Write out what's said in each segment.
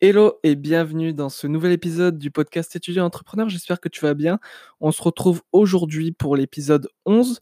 Hello et bienvenue dans ce nouvel épisode du podcast étudiant entrepreneur. J'espère que tu vas bien. On se retrouve aujourd'hui pour l'épisode 11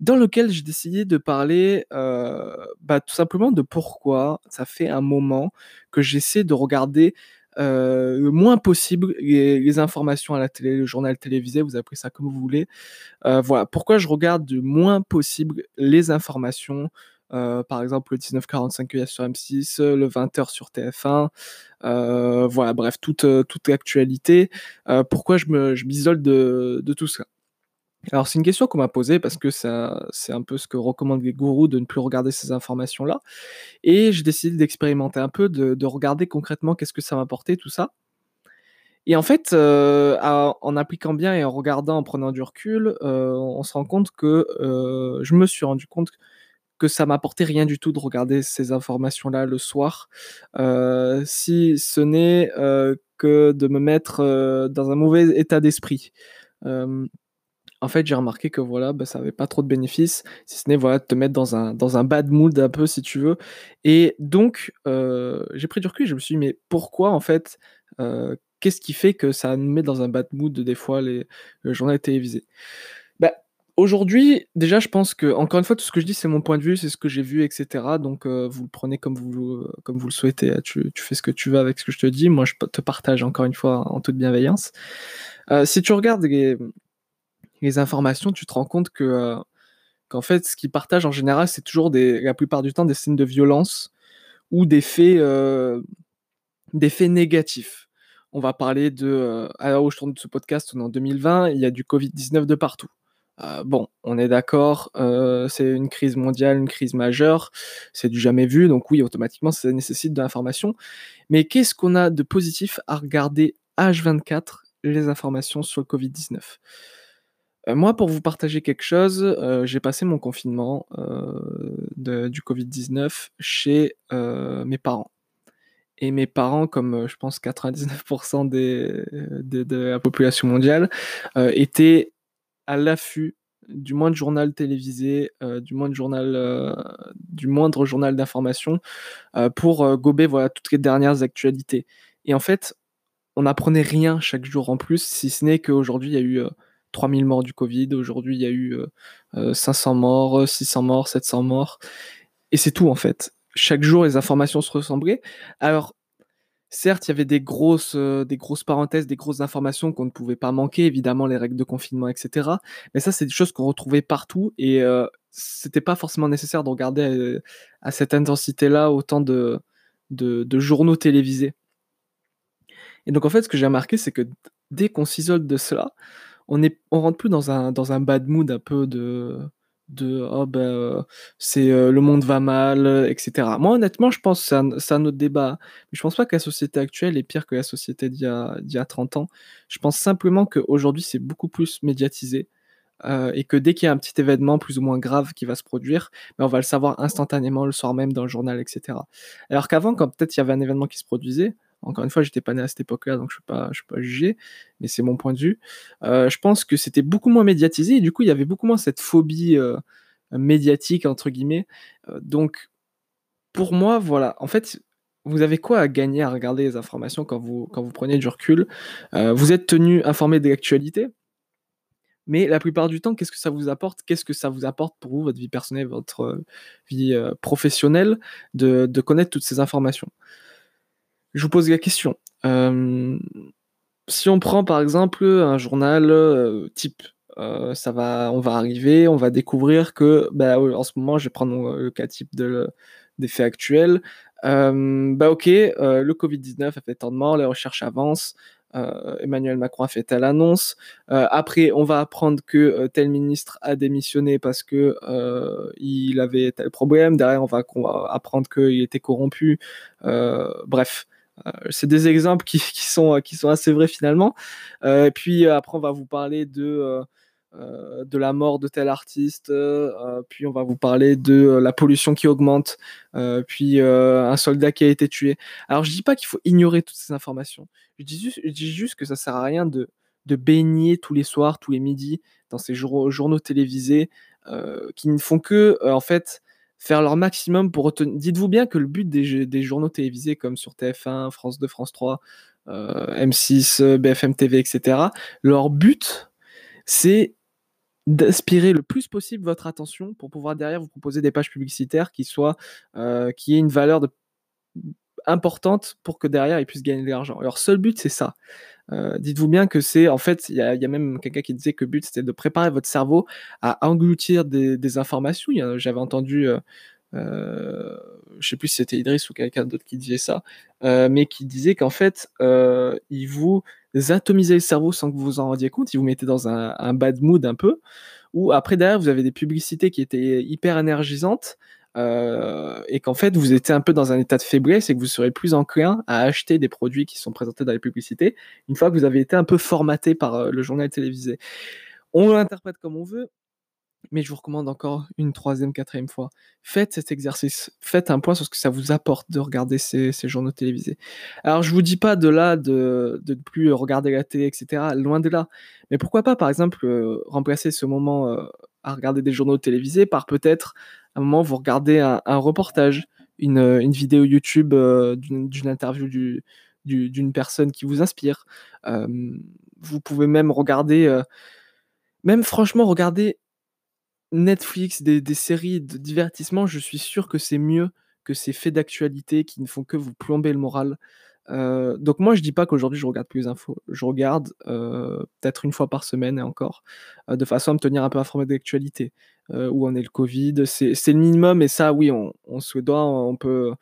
dans lequel j'ai décidé de parler euh, bah, tout simplement de pourquoi ça fait un moment que j'essaie de regarder euh, le moins possible les, informations à la télé, le journal télévisé, vous appelez ça comme vous voulez. Euh, voilà, pourquoi je regarde le moins possible les informations euh, par exemple le 1945 ES sur M6, le 20h sur TF1, euh, voilà, bref, toute, euh, toute l'actualité. pourquoi je m'isole je de, de tout ça? Alors c'est une question qu'on m'a posée parce que c'est un peu ce que recommandent les gourous de ne plus regarder ces informations-là. Et j'ai décidé d'expérimenter un peu, de, regarder concrètement qu'est-ce que ça m'apportait, tout ça. Et en fait, en appliquant bien et en regardant, en prenant du recul, on se rend compte que je me suis rendu compte que ça m'apportait rien du tout de regarder ces informations-là le soir, euh, si ce n'est euh, que de me mettre euh, dans un mauvais état d'esprit. en fait, j'ai remarqué que voilà, bah, ça n'avait pas trop de bénéfices, si ce n'est voilà, de te mettre dans un, dans un bad mood un peu, si tu veux. Et donc, j'ai pris du recul, je me suis dit, mais pourquoi en fait Qu'est-ce qui fait que ça nous met dans un bad mood des fois les, le journal télévisé bah, Aujourd'hui, déjà, je pense que, encore une fois, tout ce que je dis, c'est mon point de vue, c'est ce que j'ai vu, etc. Donc, euh, vous le prenez comme vous, comme vous le souhaitez. Tu, fais ce que tu veux avec ce que je te dis. Moi, je te partage encore une fois en toute bienveillance. Euh, si tu regardes les, informations, tu te rends compte que, euh, qu'en fait, ce qu'ils partagent en général, c'est toujours des, la plupart du temps des scènes de violence ou des faits, des faits négatifs. On va parler de, à l'heure où je tourne ce podcast, on est en 2020, il y a du Covid-19 de partout. Euh, bon, on est d'accord, euh, c'est une crise mondiale, une crise majeure, c'est du jamais vu, donc oui, automatiquement, ça nécessite de l'information. Mais qu'est-ce qu'on a de positif à regarder H24 les informations sur le Covid-19 euh, moi, pour vous partager quelque chose, j'ai passé mon confinement du Covid-19 chez mes parents. Et mes parents, comme je pense 99% de la population mondiale, étaient à l'affût du moindre journal télévisé, euh, du moindre journal, euh, du moindre journal d'information euh, pour gober voilà toutes les dernières actualités. Et en fait, on n'apprenait rien chaque jour en plus, si ce n'est qu'aujourd'hui il y a eu 3000 morts du Covid, aujourd'hui il y a eu 500 morts, 600 morts, 700 morts, et c'est tout en fait. Chaque jour les informations se ressemblaient. Alors Certes, il y avait des grosses, euh, des grosses parenthèses, des grosses informations qu'on ne pouvait pas manquer, évidemment les règles de confinement, etc. Mais ça, c'est des choses qu'on retrouvait partout et euh, c'était pas forcément nécessaire de regarder euh, à, cette intensité-là autant de, journaux télévisés. Et donc en fait, ce que j'ai remarqué, c'est que dès qu'on s'isole de cela, on on rentre plus dans un bad mood un peu de de oh ben c'est le monde va mal, etc. Moi honnêtement je pense c'est un, autre débat, mais je pense pas que la société actuelle est pire que la société d'il y a, y a 30 ans. Je pense simplement qu'aujourd'hui c'est beaucoup plus médiatisé. et que dès qu'il y a un petit événement plus ou moins grave qui va se produire, ben, on va le savoir instantanément le soir même dans le journal, etc. Alors qu'avant, quand peut-être il y avait un événement qui se produisait, encore une fois, j'étais pas né à cette époque-là, donc je ne pas, je peux pas juger, mais c'est mon point de vue. Euh, je pense que c'était beaucoup moins médiatisé et du coup, il y avait beaucoup moins cette phobie euh, médiatique, entre guillemets. Euh, donc, pour moi, voilà, en fait, vous avez quoi à gagner à regarder les informations quand vous, quand vous prenez du recul? Vous êtes tenu informé de l'actualité, mais la plupart du temps, qu'est-ce que ça vous apporte? Qu'est-ce que ça vous apporte pour vous, votre vie personnelle, votre vie professionnelle, de connaître toutes ces informations? Je vous pose la question. Euh, si on prend par exemple un journal euh, type, euh, ça va, on va arriver, on va découvrir que, bah, en ce moment, je vais prendre le cas type de, des faits actuels. bah ok, le Covid-19 a fait tant de morts, les recherches avancent, Emmanuel Macron a fait telle annonce. après, on va apprendre que tel ministre a démissionné parce que il avait tel problème. Derrière, on va, apprendre qu'il était corrompu. bref, c'est des exemples qui, sont, qui sont assez vrais finalement. Euh, puis euh, après, on va vous parler de, la mort de tel artiste, puis on va vous parler de la pollution qui augmente, puis un soldat qui a été tué. Alors je dis pas qu'il faut ignorer toutes ces informations. Je dis juste, que ça sert à rien de, de baigner tous les soirs, tous les midis dans ces journaux télévisés qui ne font que en fait faire leur maximum pour retenir. Dites-vous bien que le but des, journaux télévisés comme sur TF1, France 2, France 3, M6, BFM TV, etc., leur but, c'est d'aspirer le plus possible votre attention pour pouvoir derrière vous proposer des pages publicitaires qui soient euh, qui aient une valeur de... importante pour que derrière ils puissent gagner de l'argent. Leur seul but c'est ça. Euh, dites-vous bien que c'est en fait il y, a même quelqu'un qui disait que le but c'était de préparer votre cerveau à engloutir des, informations. J'avais entendu euh, euh, je sais plus si c'était Idriss ou quelqu'un d'autre qui disait ça, mais qui disait qu'en fait, il vous atomisez le cerveau sans que vous vous en rendiez compte, il vous mettez dans un, bad mood un peu, ou après derrière vous avez des publicités qui étaient hyper énergisantes, et qu'en fait vous étiez un peu dans un état de faiblesse et que vous serez plus enclin à acheter des produits qui sont présentés dans les publicités une fois que vous avez été un peu formaté par le journal télévisé. On l'interprète comme on veut, mais je vous recommande encore une troisième, quatrième fois. Faites cet exercice. Faites un point sur ce que ça vous apporte de regarder ces, journaux télévisés. Alors, je vous dis pas de là de, ne plus regarder la télé, etc. Loin de là. Mais pourquoi pas, par exemple, euh, remplacer ce moment euh, à regarder des journaux télévisés par peut-être un moment vous regardez un, reportage, une, une, vidéo YouTube euh, d'une interview du, d'une personne qui vous inspire. vous pouvez même regarder, même franchement, regarder Netflix, des, séries de divertissement, je suis sûr que c'est mieux que ces faits d'actualité qui ne font que vous plomber le moral. Euh, donc moi, je dis pas qu'aujourd'hui je regarde plus les infos. Je regarde euh, peut-être une fois par semaine et encore, euh, de façon à me tenir un peu informé de l'actualité. où en est le Covid, c'est le minimum. Et ça, oui, on, se doit, on peut,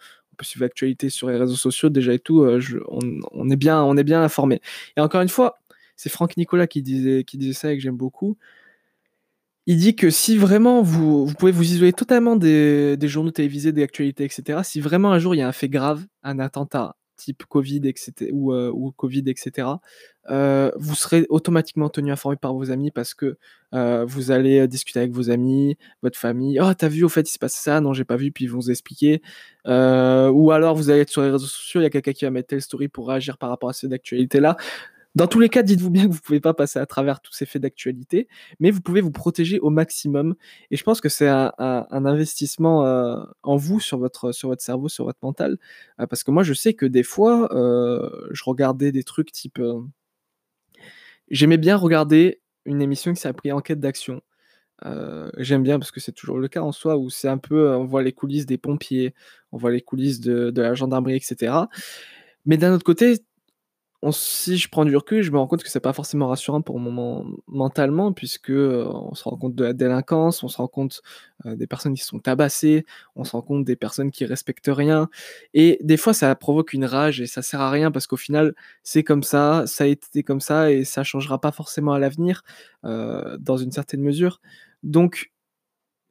on suivre l'actualité sur les réseaux sociaux déjà et tout. on, est bien, on est bien informé. Et encore une fois, c'est Franck Nicolas qui disait, qui disait ça et que j'aime beaucoup il dit que si vraiment vous, vous pouvez vous isoler totalement des, journaux télévisés, des actualités, etc., si vraiment un jour il y a un fait grave, un attentat type Covid, etc., ou, euh, ou Covid, etc., euh, vous serez automatiquement tenu informé par vos amis parce que euh, vous allez discuter avec vos amis, votre famille. Oh, t'as vu, au fait, il se passe ça Non, j'ai pas vu, puis ils vont vous expliquer. ou alors, vous allez être sur les réseaux sociaux, il y a quelqu'un qui va mettre telle story pour réagir par rapport à cette actualité-là. Dans tous les cas, dites-vous bien que vous ne pouvez pas passer à travers tous ces faits d'actualité, mais vous pouvez vous protéger au maximum. Et je pense que c'est un, investissement euh, en vous, sur votre, sur votre cerveau, sur votre mental. Euh, parce que moi, je sais que des fois, euh, je regardais des trucs type... J'aimais bien regarder une émission qui s'appelait Enquête d'action. J'aime bien parce que c'est toujours le cas en soi où c'est un peu, on voit les coulisses des pompiers, on voit les coulisses de, de la gendarmerie, etc. Mais d'un autre côté, si je prends du recul, je me rends compte que c'est pas forcément rassurant pour mon mentalement puisque, euh, on se rend compte de la délinquance, on se rend compte, euh, des personnes qui sont tabassées, on se rend compte des personnes qui respectent rien et des fois ça provoque une rage et ça sert à rien parce qu'au final, c'est comme ça, ça a été comme ça et ça changera pas forcément à l'avenir, euh, dans une certaine mesure. Donc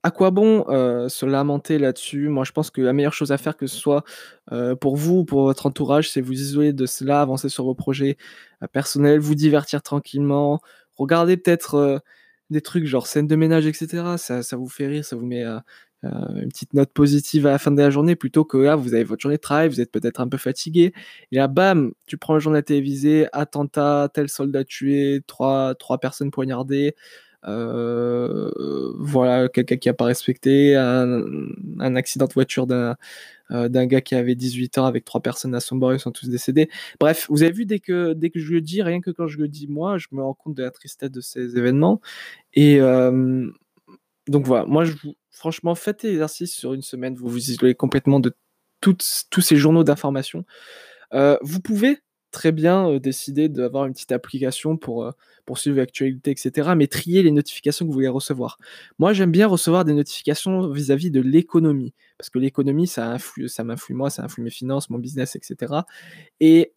à quoi bon euh, se lamenter là-dessus? Moi, je pense que la meilleure chose à faire, que ce soit euh, pour vous ou pour votre entourage, c'est vous isoler de cela, avancer sur vos projets euh, personnels, vous divertir tranquillement, regarder peut-être des trucs genre scène de ménage, etc. Ça, vous fait rire, ça vous met une petite note positive à la fin de la journée, plutôt que là, vous avez votre journée de travail, vous êtes peut-être un peu fatigué, et là, bam, tu prends le journal télévisé, attentat, tel soldat tué, trois, trois personnes poignardées. Euh, voilà, quelqu'un qui a pas respecté, un, accident de voiture d'un euh, gars qui avait 18 ans avec trois personnes à son bord, ils sont tous décédés. Bref, vous avez vu, dès que, dès que je le dis, rien que quand je le dis moi, je me rends compte de la tristesse de ces événements. Et euh, donc voilà, moi, je vous, franchement, faites l'exercice sur une semaine, vous vous isolez complètement de toutes, tous ces journaux d'information. vous pouvez très bien décider d'avoir une petite application pour, pour suivre l'actualité, etc. Mais trier les notifications que vous voulez recevoir. Moi, j'aime bien recevoir des notifications vis-à-vis de l'économie. Parce que l'économie, ça, ça m'influe moi, ça influe mes finances, mon business, etc. Et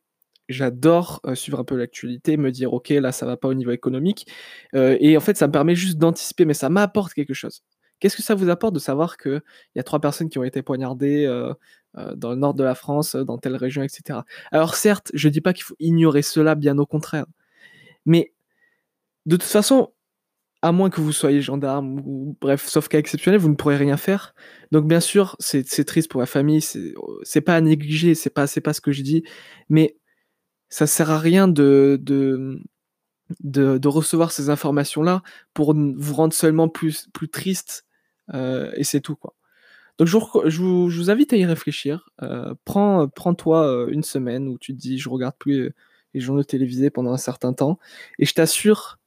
j'adore suivre un peu l'actualité, me dire, OK, là, ça va pas au niveau économique. et en fait, ça me permet juste d'anticiper, mais ça m'apporte quelque chose. Qu'est-ce que ça vous apporte de savoir qu'il y a trois personnes qui ont été poignardées euh, euh, dans le nord de la France, dans telle région, etc. Alors certes, je ne dis pas qu'il faut ignorer cela, bien au contraire. Mais de toute façon, à moins que vous soyez gendarme, ou bref, sauf cas exceptionnel, vous ne pourrez rien faire. Donc bien sûr, c'est triste pour la famille, c'est pas à négliger, c'est pas, pas ce que je dis, mais ça sert à rien de, de, de, recevoir ces informations-là pour vous rendre seulement plus, plus triste euh, et c'est tout, quoi. Donc je vous, invite à y réfléchir. Euh, prends, prends-toi euh, une semaine où tu te dis je regarde plus euh, les journaux télévisés pendant un certain temps, et je t'assure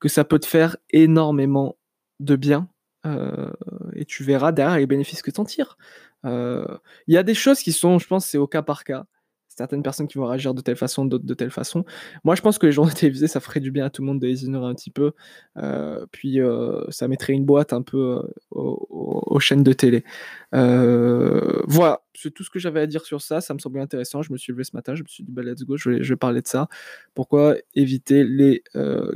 que ça peut te faire énormément de bien. euh, et tu verras derrière les bénéfices que tu en tires. Euh, Il y a des choses qui sont, je pense, c'est au cas par cas. Certaines personnes qui vont réagir de telle façon, d'autres de telle façon. Moi, je pense que les journaux télévisés, ça ferait du bien à tout le monde de les ignorer un petit peu. Euh, puis, euh, ça mettrait une boîte un peu euh, aux, chaînes de télé. Voilà, c'est tout ce que j'avais à dire sur ça. Ça me semblait intéressant. Je me suis levé ce matin, je me suis dit, bah, let's go, je vais, parler de ça. Pourquoi éviter les,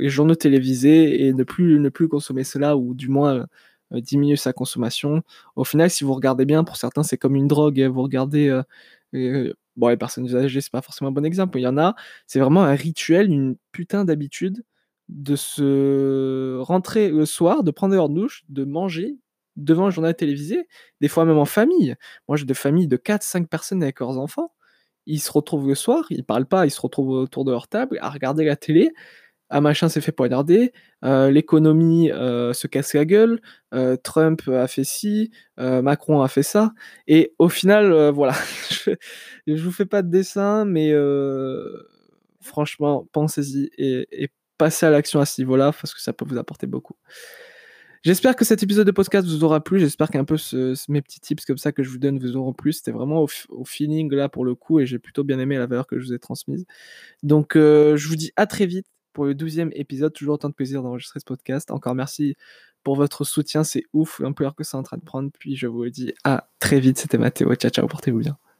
journaux télévisés et ne plus, consommer cela, ou du moins diminuer sa consommation? Au final, si vous regardez bien, pour certains, c'est comme une drogue. hein. Vous regardez. Bon, les personnes âgées, c'est pas forcément un bon exemple, il y en a. C'est vraiment un rituel, une putain d'habitude de se rentrer le soir, de prendre leur douche, de manger devant un journal télévisé, des fois même en famille. Moi, j'ai des familles de 4-5 personnes avec leurs enfants. Ils se retrouvent le soir, ils parlent pas, ils se retrouvent autour de leur table à regarder la télé. Ah, machin s'est fait poignarder, euh, l'économie euh, se casse la gueule, euh, Trump a fait ci, Macron a fait ça. Et au final, voilà, je, je vous fais pas de dessin, mais franchement, pensez-y et, passez à l'action à ce niveau-là, parce que ça peut vous apporter beaucoup. J'espère que cet épisode de podcast vous aura plu. J'espère qu'un peu mes petits tips comme ça que je vous donne vous auront plu. C'était vraiment au, feeling là pour le coup et j'ai plutôt bien aimé la valeur que je vous ai transmise. Donc je vous dis à très vite pour le 12e épisode. Toujours autant de plaisir d'enregistrer ce podcast. Encore merci pour votre soutien. C'est ouf l'ampleur que c'est en train de prendre. Puis je vous dis à très vite. C'était Mathéo. Ciao ciao. Portez-vous bien.